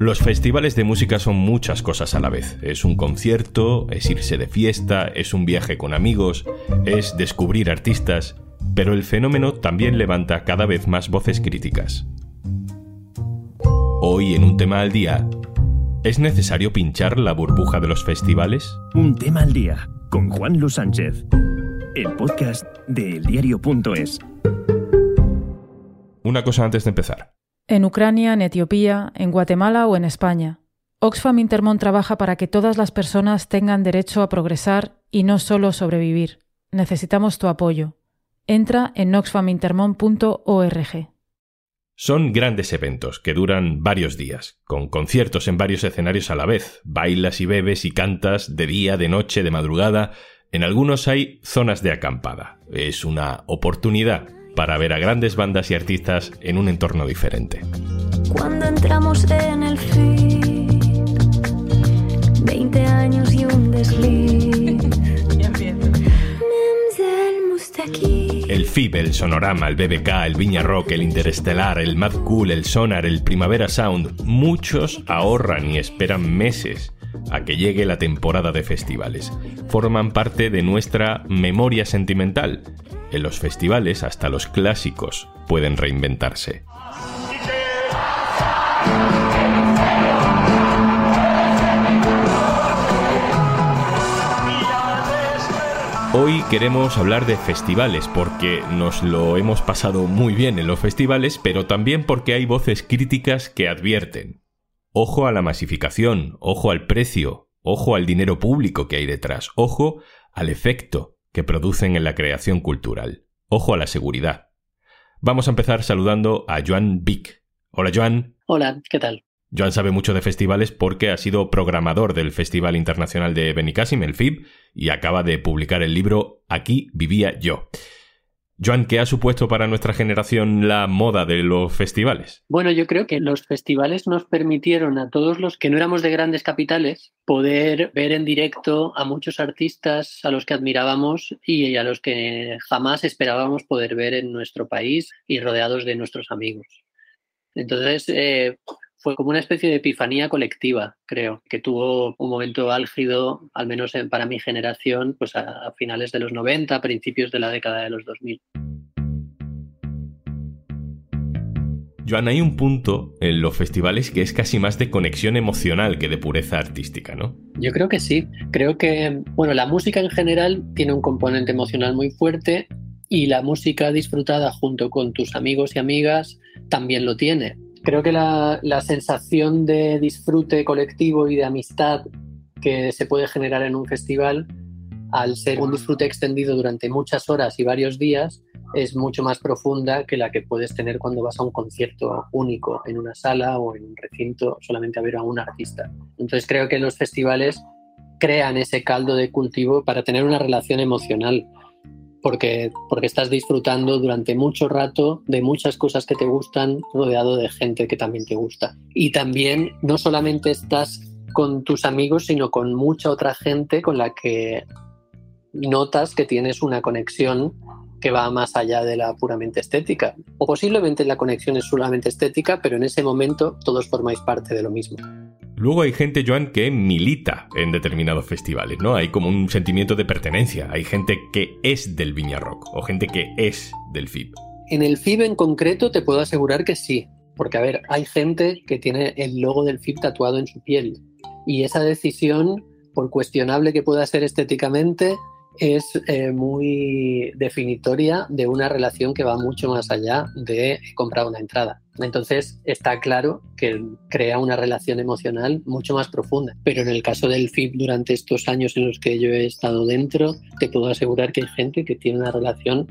Los festivales de música son muchas cosas a la vez. Es un concierto, es irse de fiesta, es un viaje con amigos, es descubrir artistas, pero el fenómeno también levanta cada vez más voces críticas. Hoy en un tema al día, ¿es necesario pinchar la burbuja de los festivales? Un tema al día con Juan Luis Sánchez, el podcast de eldiario.es. Una cosa antes de empezar en Ucrania, en Etiopía, en Guatemala o en España. Oxfam Intermont trabaja para que todas las personas tengan derecho a progresar y no solo sobrevivir. Necesitamos tu apoyo. Entra en oxfamintermont.org. Son grandes eventos que duran varios días, con conciertos en varios escenarios a la vez. Bailas y bebes y cantas de día, de noche, de madrugada. En algunos hay zonas de acampada. Es una oportunidad para ver a grandes bandas y artistas en un entorno diferente. Cuando entramos en el 20 años y un El FIB, el Sonorama, el BBK, el Viña Rock, el Interestelar, el Mad Cool, el Sonar, el Primavera Sound, muchos ahorran y esperan meses a que llegue la temporada de festivales. Forman parte de nuestra memoria sentimental en los festivales hasta los clásicos pueden reinventarse. Hoy queremos hablar de festivales porque nos lo hemos pasado muy bien en los festivales, pero también porque hay voces críticas que advierten. Ojo a la masificación, ojo al precio, ojo al dinero público que hay detrás, ojo al efecto que producen en la creación cultural. Ojo a la seguridad. Vamos a empezar saludando a Joan Vic. Hola Joan. Hola, ¿qué tal? Joan sabe mucho de festivales porque ha sido programador del Festival Internacional de Benicassim, el FIB, y acaba de publicar el libro Aquí vivía yo. Joan, ¿qué ha supuesto para nuestra generación la moda de los festivales? Bueno, yo creo que los festivales nos permitieron a todos los que no éramos de grandes capitales poder ver en directo a muchos artistas a los que admirábamos y a los que jamás esperábamos poder ver en nuestro país y rodeados de nuestros amigos. Entonces, eh, fue como una especie de epifanía colectiva, creo, que tuvo un momento álgido, al menos para mi generación, pues a, finales de los 90, principios de la década de los 2000. Joan, hay un punto en los festivales que es casi más de conexión emocional que de pureza artística, ¿no? Yo creo que sí. Creo que, bueno, la música en general tiene un componente emocional muy fuerte y la música disfrutada junto con tus amigos y amigas también lo tiene creo que la, sensación de disfrute colectivo y de amistad que se puede generar en un festival, al ser un disfrute extendido durante muchas horas y varios días, es mucho más profunda que la que puedes tener cuando vas a un concierto único en una sala o en un recinto solamente a ver a un artista. Entonces creo que los festivales crean ese caldo de cultivo para tener una relación emocional porque, porque estás disfrutando durante mucho rato de muchas cosas que te gustan, rodeado de gente que también te gusta. Y también no solamente estás con tus amigos, sino con mucha otra gente con la que notas que tienes una conexión que va más allá de la puramente estética. O posiblemente la conexión es solamente estética, pero en ese momento todos formáis parte de lo mismo. Luego hay gente, Joan, que milita en determinados festivales, ¿no? Hay como un sentimiento de pertenencia. Hay gente que es del Viña Rock o gente que es del FIB. En el FIB en concreto te puedo asegurar que sí. Porque, a ver, hay gente que tiene el logo del FIB tatuado en su piel. Y esa decisión, por cuestionable que pueda ser estéticamente, es eh, muy definitoria de una relación que va mucho más allá de comprar una entrada. Entonces está claro que crea una relación emocional mucho más profunda. Pero en el caso del FIP, durante estos años en los que yo he estado dentro, te puedo asegurar que hay gente que tiene una relación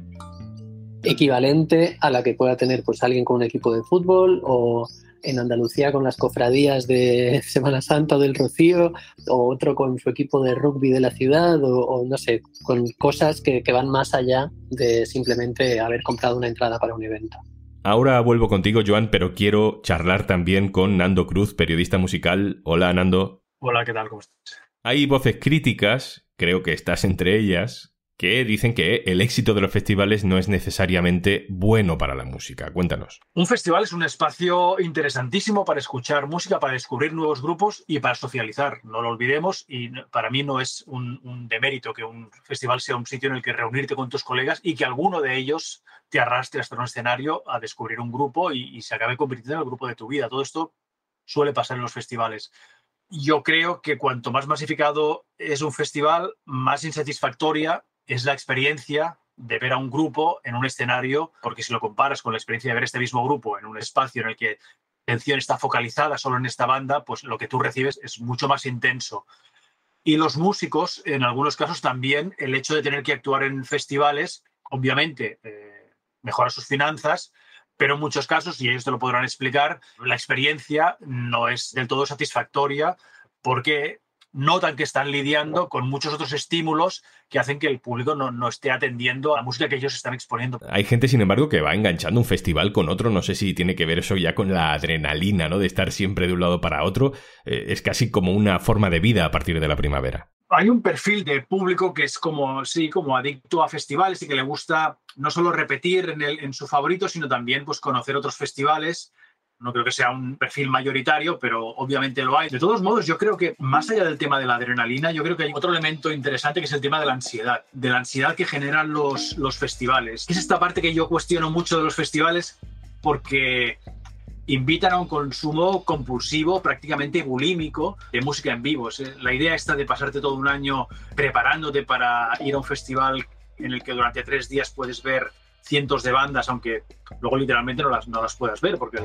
equivalente a la que pueda tener pues alguien con un equipo de fútbol o en Andalucía con las cofradías de Semana Santa o del Rocío, o otro con su equipo de rugby de la ciudad, o, no sé, con cosas que, que van más allá de simplemente haber comprado una entrada para un evento. Ahora vuelvo contigo, Joan, pero quiero charlar también con Nando Cruz, periodista musical. Hola, Nando. Hola, ¿qué tal? ¿Cómo estás? Hay voces críticas, creo que estás entre ellas, que dicen que el éxito de los festivales no es necesariamente bueno para la música. Cuéntanos. Un festival es un espacio interesantísimo para escuchar música, para descubrir nuevos grupos y para socializar. No lo olvidemos y para mí no es un, demérito que un festival sea un sitio en el que reunirte con tus colegas y que alguno de ellos te arrastre hasta un escenario a descubrir un grupo y, y se acabe convirtiendo en el grupo de tu vida. Todo esto suele pasar en los festivales yo creo que cuanto más masificado es un festival, más insatisfactoria es la experiencia de ver a un grupo en un escenario, porque si lo comparas con la experiencia de ver este mismo grupo en un espacio en el que la atención está focalizada solo en esta banda, pues lo que tú recibes es mucho más intenso. Y los músicos, en algunos casos también, el hecho de tener que actuar en festivales, obviamente, eh, mejora sus finanzas, pero en muchos casos, y ellos te lo podrán explicar, la experiencia no es del todo satisfactoria porque notan que están lidiando con muchos otros estímulos que hacen que el público no, esté atendiendo a la música que ellos están exponiendo. Hay gente, sin embargo, que va enganchando un festival con otro. No sé si tiene que ver eso ya con la adrenalina, ¿no? De estar siempre de un lado para otro. Eh, es casi como una forma de vida a partir de la primavera. Hay un perfil de público que es como, sí, como adicto a festivales y que le gusta no solo repetir en, el, en su favorito, sino también pues, conocer otros festivales no creo que sea un perfil mayoritario, pero obviamente lo hay. De todos modos, yo creo que más allá del tema de la adrenalina, yo creo que hay otro elemento interesante que es el tema de la ansiedad, de la ansiedad que generan los, los festivales. Es esta parte que yo cuestiono mucho de los festivales porque invitan a un consumo compulsivo, prácticamente bulímico, de música en vivo. La idea esta de pasarte todo un año preparándote para ir a un festival en el que durante tres días puedes ver cientos de bandas, aunque luego literalmente no las, no las puedas ver, porque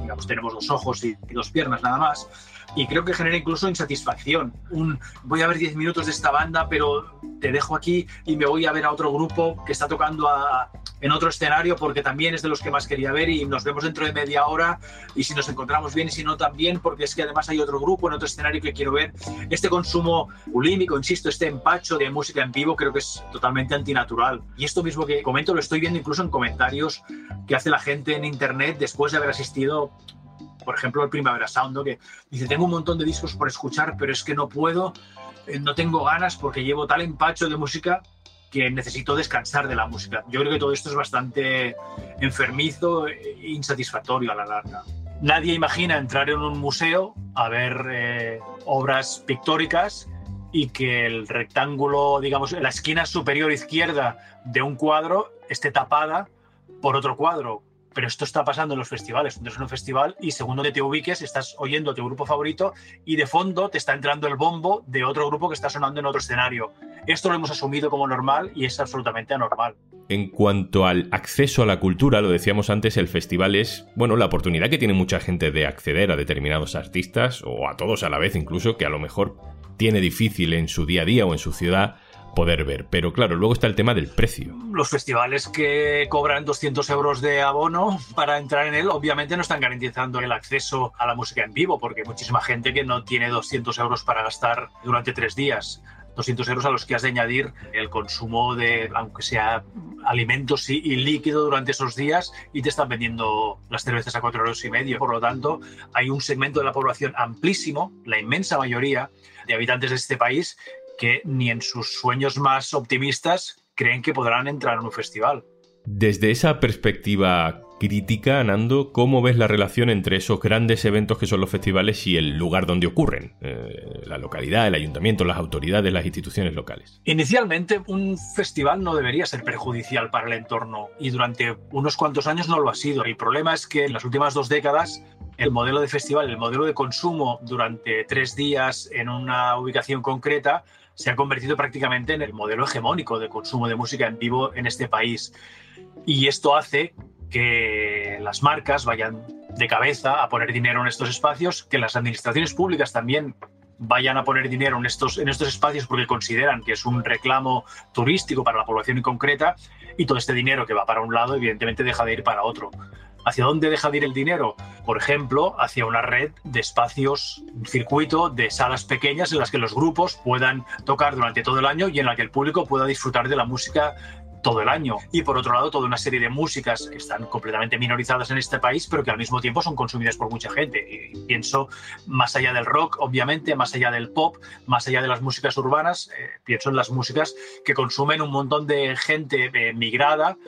digamos, tenemos dos ojos y, dos piernas nada más. Y creo que genera incluso insatisfacción. Un voy a ver 10 minutos de esta banda, pero te dejo aquí y me voy a ver a otro grupo que está tocando a, en otro escenario porque también es de los que más quería ver y nos vemos dentro de media hora y si nos encontramos bien y si no también porque es que además hay otro grupo en otro escenario que quiero ver. Este consumo bulímico, insisto, este empacho de música en vivo creo que es totalmente antinatural. Y esto mismo que comento lo estoy viendo incluso en comentarios que hace la gente en internet después de haber asistido por ejemplo, el Primavera Sound, que dice, tengo un montón de discos por escuchar, pero es que no puedo, eh, no tengo ganas porque llevo tal empacho de música que necesito descansar de la música. Yo creo que todo esto es bastante enfermizo e insatisfactorio a la larga. Nadie imagina entrar en un museo a ver eh, obras pictóricas y que el rectángulo, digamos, la esquina superior izquierda de un cuadro esté tapada por otro cuadro pero esto está pasando en los festivales. Entonces, en un festival y según donde te ubiques, estás oyendo a tu grupo favorito y de fondo te está entrando el bombo de otro grupo que está sonando en otro escenario. Esto lo hemos asumido como normal y es absolutamente anormal. En cuanto al acceso a la cultura, lo decíamos antes, el festival es, bueno, la oportunidad que tiene mucha gente de acceder a determinados artistas o a todos a la vez incluso, que a lo mejor tiene difícil en su día a día o en su ciudad poder ver. Pero claro, luego está el tema del precio. Los festivales que cobran 200 euros de abono para entrar en él, obviamente no están garantizando el acceso a la música en vivo, porque hay muchísima gente que no tiene 200 euros para gastar durante tres días. 200 euros a los que has de añadir el consumo de, aunque sea alimentos y, líquido durante esos días y te están vendiendo las cervezas a 4 euros y medio. Por lo tanto, hay un segmento de la población amplísimo, la inmensa mayoría de habitantes de este país, que ni en sus sueños más optimistas creen que podrán entrar en un festival. Desde esa perspectiva crítica, Nando, ¿cómo ves la relación entre esos grandes eventos que son los festivales y el lugar donde ocurren? Eh, la localidad, el ayuntamiento, las autoridades, las instituciones locales. Inicialmente, un festival no debería ser perjudicial para el entorno y durante unos cuantos años no lo ha sido. El problema es que en las últimas dos décadas el modelo de festival, el modelo de consumo durante tres días en una ubicación concreta se ha convertido prácticamente en el modelo hegemónico de consumo de música en vivo en este país. Y esto hace que las marcas vayan de cabeza a poner dinero en estos espacios, que las administraciones públicas también vayan a poner dinero en estos, en estos espacios porque consideran que es un reclamo turístico para la población en concreta y todo este dinero que va para un lado evidentemente deja de ir para otro. ¿Hacia dónde deja de ir el dinero? Por ejemplo, hacia una red de espacios, un circuito de salas pequeñas en las que los grupos puedan tocar durante todo el año y en la que el público pueda disfrutar de la música todo el año. Y por otro lado, toda una serie de músicas que están completamente minorizadas en este país, pero que al mismo tiempo son consumidas por mucha gente. Y pienso más allá del rock, obviamente, más allá del pop, más allá de las músicas urbanas, eh, pienso en las músicas que consumen un montón de gente eh, migrada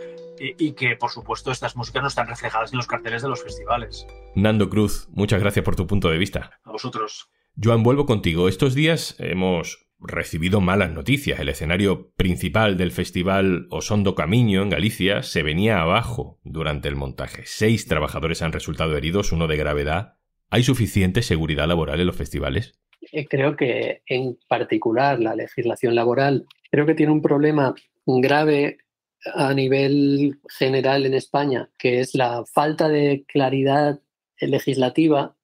y, que, por supuesto, estas músicas no están reflejadas en los carteles de los festivales. Nando Cruz, muchas gracias por tu punto de vista. A vosotros. Joan, vuelvo contigo. Estos días hemos recibido malas noticias. El escenario principal del festival Osondo Camiño en Galicia se venía abajo durante el montaje. Seis trabajadores han resultado heridos, uno de gravedad. ¿Hay suficiente seguridad laboral en los festivales? Eh, creo que en particular la legislación laboral creo que tiene un problema grave a nivel general en España, que es la falta de claridad legislativa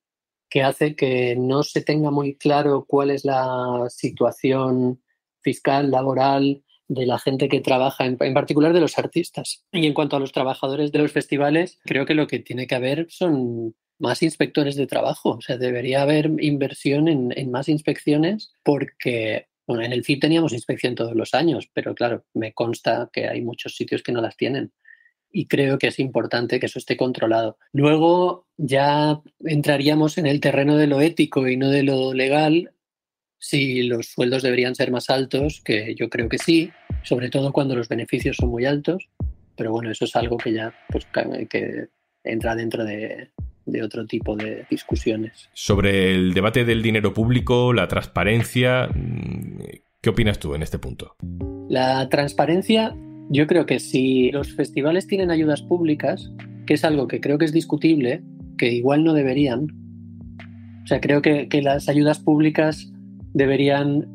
que hace que no se tenga muy claro cuál es la situación fiscal, laboral de la gente que trabaja, en, particular de los artistas. Y en cuanto a los trabajadores de los festivales, creo que lo que tiene que haber son más inspectores de trabajo. O sea, debería haber inversión en, en más inspecciones porque bueno, en el FIP teníamos inspección todos los años, pero claro, me consta que hay muchos sitios que no las tienen. Y creo que es importante que eso esté controlado. Luego ya entraríamos en el terreno de lo ético y no de lo legal, si los sueldos deberían ser más altos, que yo creo que sí, sobre todo cuando los beneficios son muy altos. Pero bueno, eso es algo que ya pues, que entra dentro de, de otro tipo de discusiones. Sobre el debate del dinero público, la transparencia, mm, ¿qué opinas tú en este punto? La transparencia, yo creo que si los festivales tienen ayudas públicas, que es algo que creo que es discutible, que igual no deberían, o sea, creo que, que las ayudas públicas deberían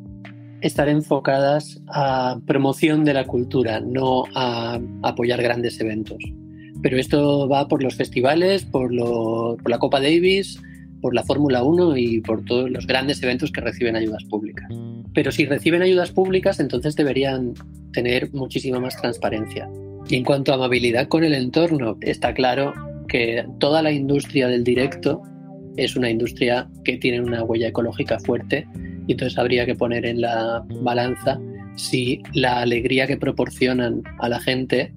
estar enfocadas a promoción de la cultura, no a apoyar grandes eventos. Pero esto va por los festivales, por, la Copa Davis, por la Fórmula 1 y por todos los grandes eventos que reciben ayudas públicas. Pero si reciben ayudas públicas, entonces deberían tener muchísima más transparencia. Y en cuanto a amabilidad con el entorno, está claro que toda la industria del directo es una industria que tiene una huella ecológica fuerte y entonces habría que poner en la balanza si la alegría que proporcionan a la gente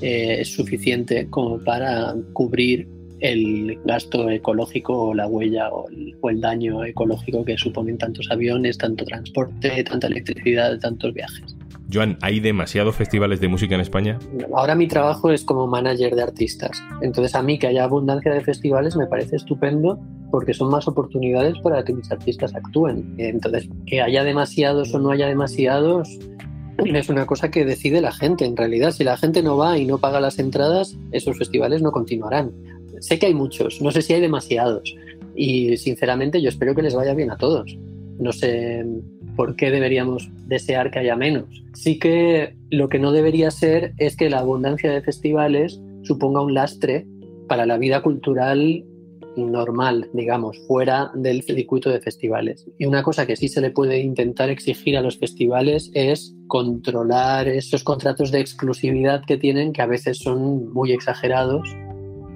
eh, es suficiente como para cubrir el gasto ecológico o la huella o el, daño ecológico que suponen tantos aviones, tanto transporte, tanta electricidad, tantos viajes. Joan, ¿hay demasiados festivales de música en España? Ahora mi trabajo es como manager de artistas. Entonces a mí que haya abundancia de festivales me parece estupendo porque son más oportunidades para que mis artistas actúen. Entonces, que haya demasiados o no haya demasiados, es una cosa que decide la gente en realidad. Si la gente no va y no paga las entradas, esos festivales no continuarán. Sé que hay muchos, no sé si hay demasiados. Y sinceramente yo espero que les vaya bien a todos. No sé por qué deberíamos desear que haya menos. Sí que lo que no debería ser es que la abundancia de festivales suponga un lastre para la vida cultural normal, digamos, fuera del circuito de festivales. Y una cosa que sí se le puede intentar exigir a los festivales es controlar esos contratos de exclusividad que tienen, que a veces son muy exagerados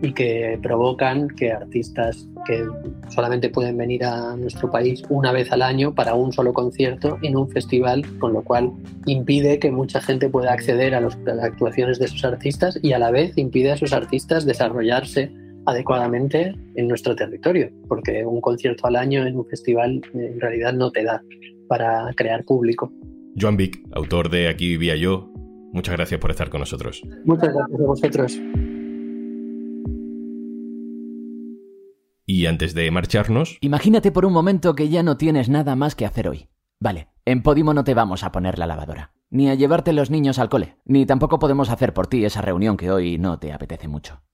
y que provocan que artistas que solamente pueden venir a nuestro país una vez al año para un solo concierto en un festival, con lo cual impide que mucha gente pueda acceder a, las actuaciones de esos artistas y a la vez impide a esos artistas desarrollarse adecuadamente en nuestro territorio, porque un concierto al año en un festival en realidad no te da para crear público. Joan Vic, autor de Aquí vivía yo, muchas gracias por estar con nosotros. Muchas gracias a vosotros. Y antes de marcharnos... Imagínate por un momento que ya no tienes nada más que hacer hoy. Vale, en Podimo no te vamos a poner la lavadora, ni a llevarte los niños al cole, ni tampoco podemos hacer por ti esa reunión que hoy no te apetece mucho.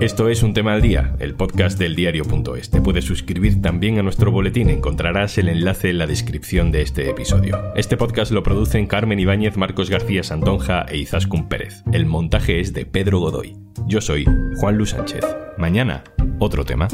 Esto es Un Tema al Día, el podcast del diario.es. Te puedes suscribir también a nuestro boletín, encontrarás el enlace en la descripción de este episodio. Este podcast lo producen Carmen Ibáñez, Marcos García Santonja e Izaskun Pérez. El montaje es de Pedro Godoy. Yo soy Juan Luis Sánchez. Mañana, otro tema.